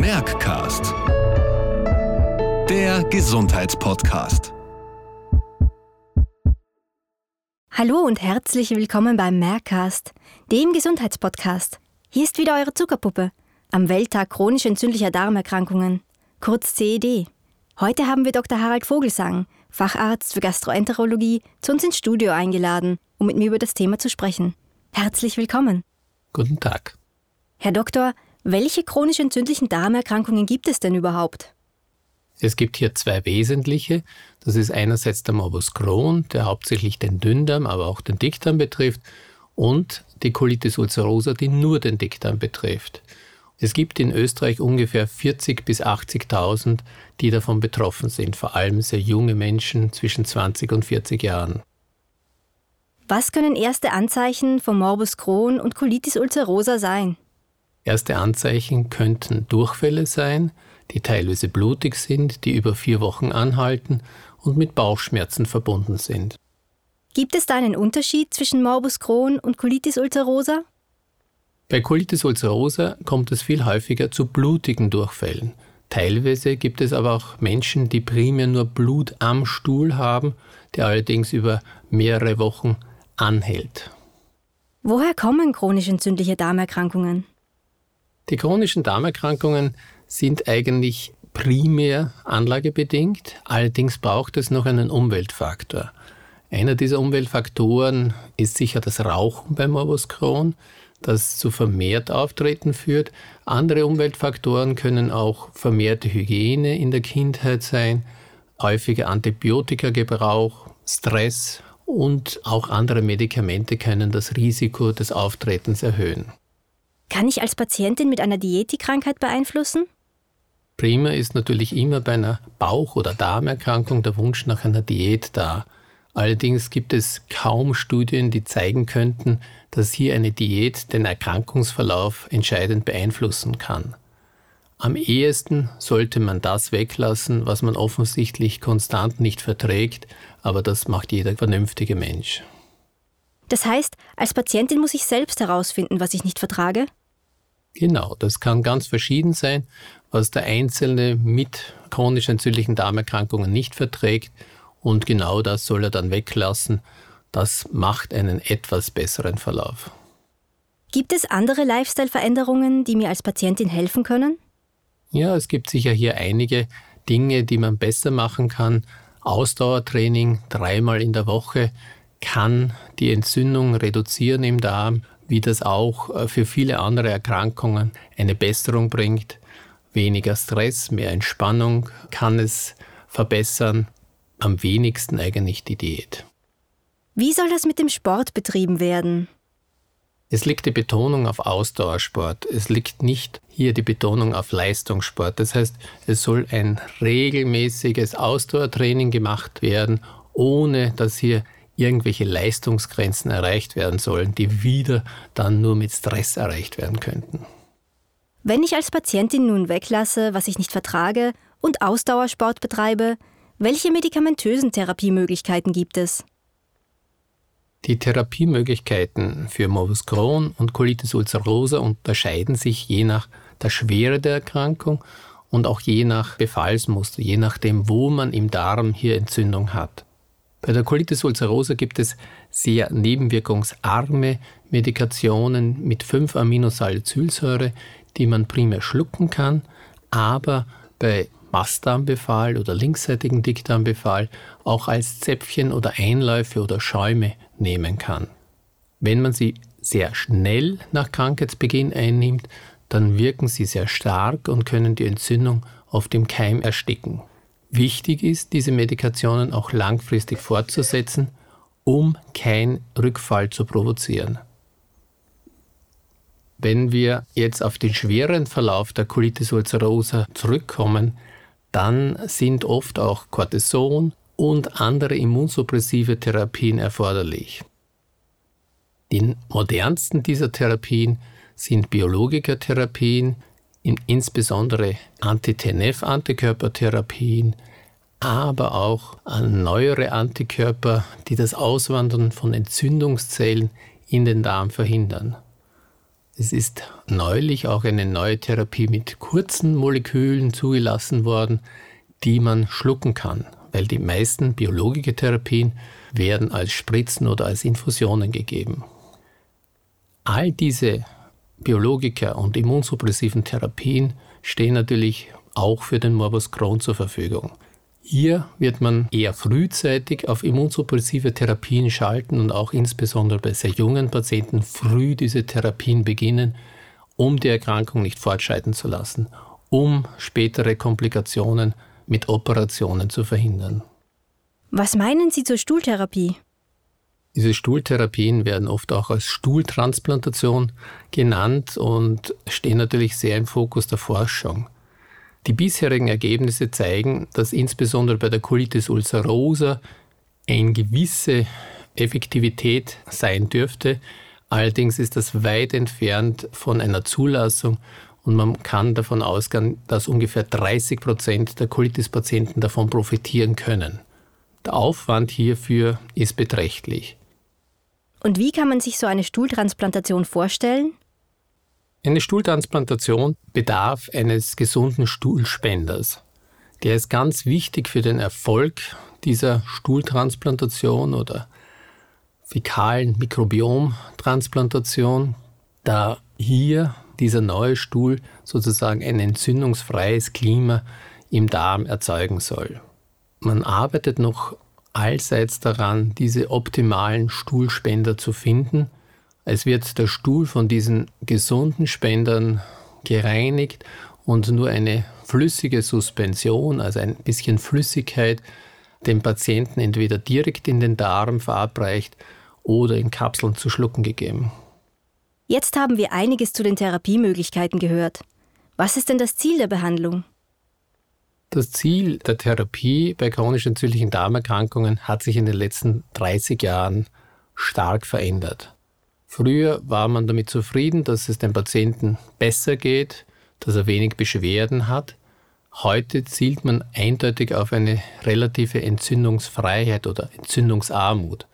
Merckcast. Der Gesundheitspodcast. Hallo und herzlich willkommen beim Merckcast, dem Gesundheitspodcast. Hier ist wieder eure Zuckerpuppe am Welttag chronisch entzündlicher Darmerkrankungen, kurz CED. Heute haben wir Dr. Harald Vogelsang, Facharzt für Gastroenterologie, zu uns ins Studio eingeladen, um mit mir über das Thema zu sprechen. Herzlich willkommen. Guten Tag. Herr Doktor, welche chronisch entzündlichen Darmerkrankungen gibt es denn überhaupt? Es gibt hier zwei wesentliche. Das ist einerseits der Morbus Crohn, der hauptsächlich den Dünndarm, aber auch den Dickdarm betrifft, und die Colitis ulcerosa, die nur den Dickdarm betrifft. Es gibt in Österreich ungefähr 40.000 bis 80.000, die davon betroffen sind, vor allem sehr junge Menschen zwischen 20 und 40 Jahren. Was können erste Anzeichen von Morbus Crohn und Colitis ulcerosa sein? Erste Anzeichen könnten Durchfälle sein, die teilweise blutig sind, die über vier Wochen anhalten und mit Bauchschmerzen verbunden sind. Gibt es da einen Unterschied zwischen Morbus Crohn und Colitis ulcerosa? Bei Colitis ulcerosa kommt es viel häufiger zu blutigen Durchfällen. Teilweise gibt es aber auch Menschen, die primär nur Blut am Stuhl haben, der allerdings über mehrere Wochen anhält. Woher kommen chronisch entzündliche Darmerkrankungen? Die chronischen Darmerkrankungen sind eigentlich primär anlagebedingt, allerdings braucht es noch einen Umweltfaktor. Einer dieser Umweltfaktoren ist sicher das Rauchen beim Morbus Crohn, das zu vermehrt Auftreten führt. Andere Umweltfaktoren können auch vermehrte Hygiene in der Kindheit sein, häufiger Antibiotikagebrauch, Stress und auch andere Medikamente können das Risiko des Auftretens erhöhen. Kann ich als Patientin mit einer Diät die Krankheit beeinflussen? Prima ist natürlich immer bei einer Bauch- oder Darmerkrankung der Wunsch nach einer Diät da. Allerdings gibt es kaum Studien, die zeigen könnten, dass hier eine Diät den Erkrankungsverlauf entscheidend beeinflussen kann. Am ehesten sollte man das weglassen, was man offensichtlich konstant nicht verträgt, aber das macht jeder vernünftige Mensch. Das heißt, als Patientin muss ich selbst herausfinden, was ich nicht vertrage? Genau, das kann ganz verschieden sein, was der Einzelne mit chronisch entzündlichen Darmerkrankungen nicht verträgt und genau das soll er dann weglassen. Das macht einen etwas besseren Verlauf. Gibt es andere Lifestyle-Veränderungen, die mir als Patientin helfen können? Ja, es gibt sicher hier einige Dinge, die man besser machen kann. Ausdauertraining dreimal in der Woche kann die Entzündung reduzieren im Darm, wie das auch äh, für viele andere Erkrankungen eine Besserung bringt. Weniger Stress, mehr Entspannung kann es verbessern. Am wenigsten eigentlich die Diät. Wie soll das mit dem Sport betrieben werden? Es liegt die Betonung auf Ausdauersport. Es liegt nicht hier die Betonung auf Leistungssport. Das heißt, es soll ein regelmäßiges Ausdauertraining gemacht werden, ohne dass hier irgendwelche Leistungsgrenzen erreicht werden sollen, die wieder dann nur mit Stress erreicht werden könnten. Wenn ich als Patientin nun weglasse, was ich nicht vertrage und Ausdauersport betreibe, welche medikamentösen Therapiemöglichkeiten gibt es? Die Therapiemöglichkeiten für Morbus Crohn und Colitis ulcerosa unterscheiden sich je nach der Schwere der Erkrankung und auch je nach Befallsmuster, je nachdem, wo man im Darm hier Entzündung hat. Bei der Colitis ulcerosa gibt es sehr nebenwirkungsarme Medikationen mit 5-Aminosalicylsäure, die man primär schlucken kann, aber bei Mastdarmbefall oder linksseitigen Dickdarmbefall auch als Zäpfchen oder Einläufe oder Schäume nehmen kann. Wenn man sie sehr schnell nach Krankheitsbeginn einnimmt, dann wirken sie sehr stark und können die Entzündung auf dem Keim ersticken. Wichtig ist, diese Medikationen auch langfristig fortzusetzen, um keinen Rückfall zu provozieren. Wenn wir jetzt auf den schweren Verlauf der Colitis ulcerosa zurückkommen, dann sind oft auch Cortison und andere immunsuppressive Therapien erforderlich. Die modernsten dieser Therapien sind Biologikertherapien, insbesondere Anti-TNF-Antikörpertherapien, aber auch neuere Antikörper, die das Auswandern von Entzündungszellen in den Darm verhindern. Es ist neulich auch eine neue Therapie mit kurzen Molekülen zugelassen worden, die man schlucken kann, weil die meisten biologische Therapien werden als Spritzen oder als Infusionen gegeben. All diese Biologika und immunsuppressiven Therapien stehen natürlich auch für den Morbus Crohn zur Verfügung. Hier wird man eher frühzeitig auf immunsuppressive Therapien schalten und auch insbesondere bei sehr jungen Patienten früh diese Therapien beginnen, um die Erkrankung nicht fortschreiten zu lassen, um spätere Komplikationen mit Operationen zu verhindern. Was meinen Sie zur Stuhltherapie? Diese Stuhltherapien werden oft auch als Stuhltransplantation genannt und stehen natürlich sehr im Fokus der Forschung. Die bisherigen Ergebnisse zeigen, dass insbesondere bei der Colitis ulcerosa eine gewisse Effektivität sein dürfte. Allerdings ist das weit entfernt von einer Zulassung und man kann davon ausgehen, dass ungefähr 30 Prozent der Colitis-Patienten davon profitieren können. Der Aufwand hierfür ist beträchtlich. Und wie kann man sich so eine Stuhltransplantation vorstellen? Eine Stuhltransplantation bedarf eines gesunden Stuhlspenders. Der ist ganz wichtig für den Erfolg dieser Stuhltransplantation oder fäkalen Mikrobiomtransplantation, da hier dieser neue Stuhl sozusagen ein entzündungsfreies Klima im Darm erzeugen soll. Man arbeitet noch allseits daran, diese optimalen Stuhlspender zu finden es wird der Stuhl von diesen gesunden Spendern gereinigt und nur eine flüssige Suspension, also ein bisschen Flüssigkeit, dem Patienten entweder direkt in den Darm verabreicht oder in Kapseln zu schlucken gegeben. Jetzt haben wir einiges zu den Therapiemöglichkeiten gehört. Was ist denn das Ziel der Behandlung? Das Ziel der Therapie bei chronisch entzündlichen Darmerkrankungen hat sich in den letzten 30 Jahren stark verändert. Früher war man damit zufrieden, dass es dem Patienten besser geht, dass er wenig Beschwerden hat. Heute zielt man eindeutig auf eine relative Entzündungsfreiheit oder Entzündungsarmut.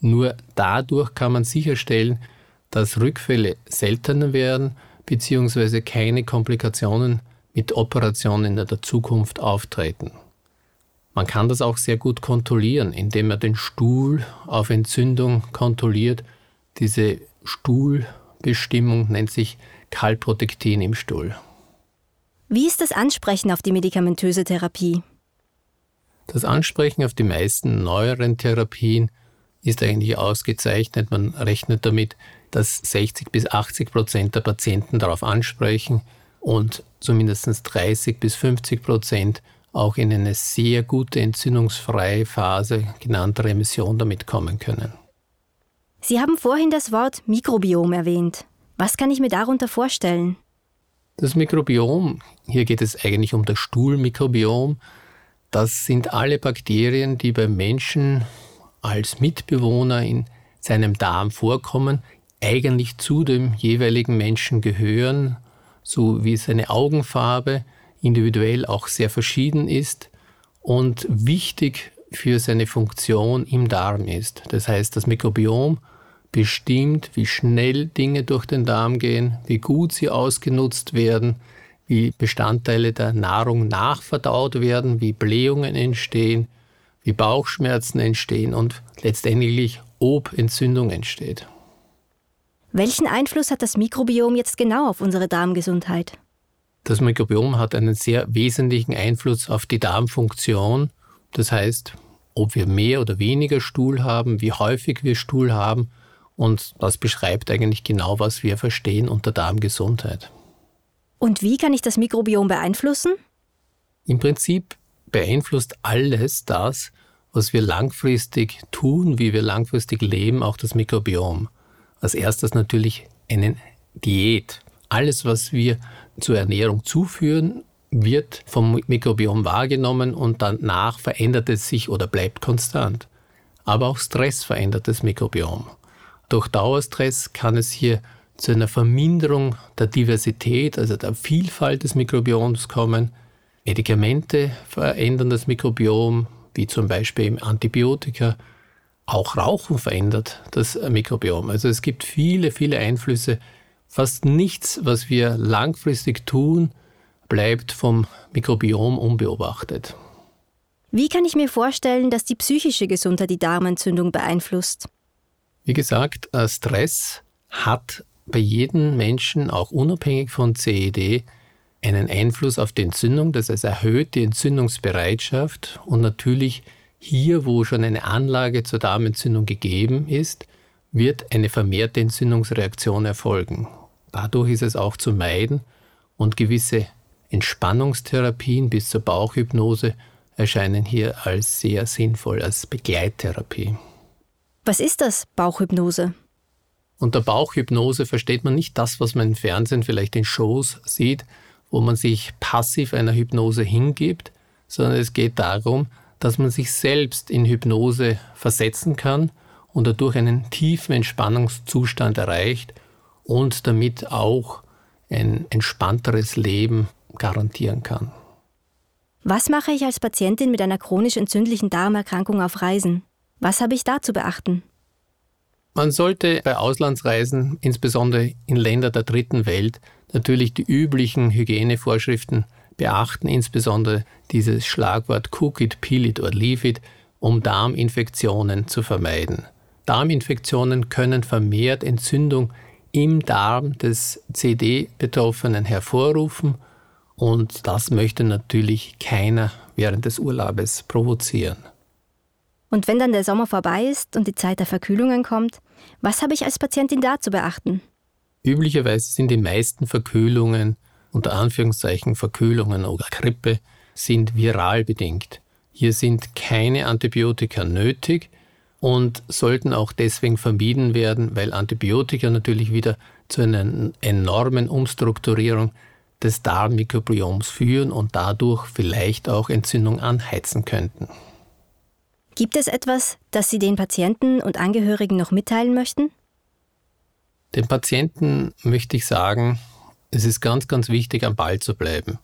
Nur dadurch kann man sicherstellen, dass Rückfälle seltener werden bzw. keine Komplikationen mit Operationen in der Zukunft auftreten. Man kann das auch sehr gut kontrollieren, indem man den Stuhl auf Entzündung kontrolliert diese Stuhlbestimmung nennt sich Kalprotektin im Stuhl. Wie ist das Ansprechen auf die medikamentöse Therapie? Das Ansprechen auf die meisten neueren Therapien ist eigentlich ausgezeichnet. Man rechnet damit, dass 60 bis 80 Prozent der Patienten darauf ansprechen und zumindest 30 bis 50 Prozent auch in eine sehr gute entzündungsfreie Phase, genannte Remission, damit kommen können. Sie haben vorhin das Wort Mikrobiom erwähnt. Was kann ich mir darunter vorstellen? Das Mikrobiom, hier geht es eigentlich um das Stuhlmikrobiom, das sind alle Bakterien, die beim Menschen als Mitbewohner in seinem Darm vorkommen, eigentlich zu dem jeweiligen Menschen gehören, so wie seine Augenfarbe individuell auch sehr verschieden ist und wichtig für seine Funktion im Darm ist. Das heißt, das Mikrobiom bestimmt, wie schnell Dinge durch den Darm gehen, wie gut sie ausgenutzt werden, wie Bestandteile der Nahrung nachverdaut werden, wie Blähungen entstehen, wie Bauchschmerzen entstehen und letztendlich ob Entzündung entsteht. Welchen Einfluss hat das Mikrobiom jetzt genau auf unsere Darmgesundheit? Das Mikrobiom hat einen sehr wesentlichen Einfluss auf die Darmfunktion. Das heißt, ob wir mehr oder weniger Stuhl haben, wie häufig wir Stuhl haben und das beschreibt eigentlich genau, was wir verstehen unter Darmgesundheit. Und wie kann ich das Mikrobiom beeinflussen? Im Prinzip beeinflusst alles das, was wir langfristig tun, wie wir langfristig leben, auch das Mikrobiom. Als erstes natürlich eine Diät. Alles, was wir zur Ernährung zuführen, wird vom Mikrobiom wahrgenommen und danach verändert es sich oder bleibt konstant. Aber auch Stress verändert das Mikrobiom. Durch Dauerstress kann es hier zu einer Verminderung der Diversität, also der Vielfalt des Mikrobioms kommen. Medikamente verändern das Mikrobiom, wie zum Beispiel Antibiotika. Auch Rauchen verändert das Mikrobiom. Also es gibt viele, viele Einflüsse, Fast nichts, was wir langfristig tun, bleibt vom Mikrobiom unbeobachtet. Wie kann ich mir vorstellen, dass die psychische Gesundheit die Darmentzündung beeinflusst? Wie gesagt, äh, Stress hat bei jedem Menschen, auch unabhängig von CED, einen Einfluss auf die Entzündung. Das heißt, erhöht die Entzündungsbereitschaft und natürlich hier, wo schon eine Anlage zur Darmentzündung gegeben ist, wird eine vermehrte Entzündungsreaktion erfolgen. Dadurch ist es auch zu meiden und gewisse Entspannungstherapien bis zur Bauchhypnose erscheinen hier als sehr sinnvoll, als Begleittherapie. Was ist das, Bauchhypnose? Unter Bauchhypnose versteht man nicht das, was man im Fernsehen vielleicht in Shows sieht, wo man sich passiv einer Hypnose hingibt, sondern es geht darum, dass man sich selbst in Hypnose versetzen kann und dadurch einen tiefen Entspannungszustand erreicht und damit auch ein entspannteres Leben garantieren kann. Was mache ich als Patientin mit einer chronisch entzündlichen Darmerkrankung auf Reisen? Was habe ich da zu beachten? Man sollte bei Auslandsreisen, insbesondere in Länder der dritten Welt, natürlich die üblichen Hygienevorschriften beachten, insbesondere dieses Schlagwort Cook it, peel it or leave it, um Darminfektionen zu vermeiden. Darminfektionen können vermehrt Entzündung im Darm des CD-Betroffenen hervorrufen und das möchte natürlich keiner während des Urlaubes provozieren. Und wenn dann der Sommer vorbei ist und die Zeit der Verkühlungen kommt, was habe ich als Patientin da zu beachten? Üblicherweise sind die meisten Verkühlungen, unter Anführungszeichen Verkühlungen oder Grippe, sind viral bedingt. Hier sind keine Antibiotika nötig und sollten auch deswegen vermieden werden, weil Antibiotika natürlich wieder zu einer enormen Umstrukturierung des Darmmikrobioms führen und dadurch vielleicht auch Entzündung anheizen könnten. Gibt es etwas, das Sie den Patienten und Angehörigen noch mitteilen möchten? Den Patienten möchte ich sagen, es ist ganz, ganz wichtig, am Ball zu bleiben.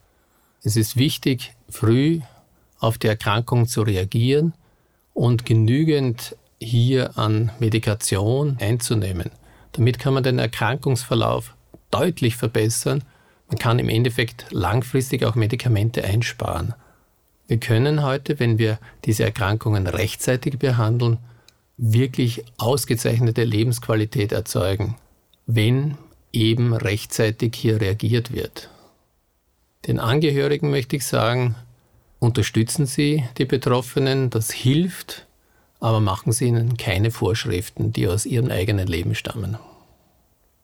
Es ist wichtig, früh auf die Erkrankung zu reagieren und genügend hier an Medikation einzunehmen. Damit kann man den Erkrankungsverlauf deutlich verbessern. Man kann im Endeffekt langfristig auch Medikamente einsparen. Wir können heute, wenn wir diese Erkrankungen rechtzeitig behandeln, wirklich ausgezeichnete Lebensqualität erzeugen, wenn eben rechtzeitig hier reagiert wird. Den Angehörigen möchte ich sagen, unterstützen Sie die Betroffenen, das hilft, aber machen Sie ihnen keine Vorschriften, die aus Ihrem eigenen Leben stammen.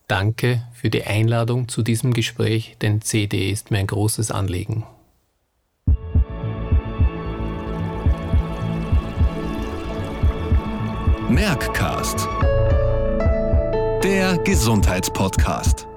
Danke für die Einladung zu diesem Gespräch, denn CD ist mir ein großes Anliegen. Merckcast. Der Gesundheitspodcast.